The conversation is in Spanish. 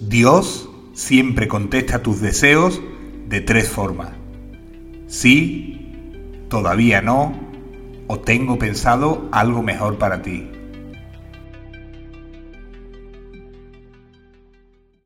Dios siempre contesta tus deseos de tres formas. Sí, todavía no, o tengo pensado algo mejor para ti.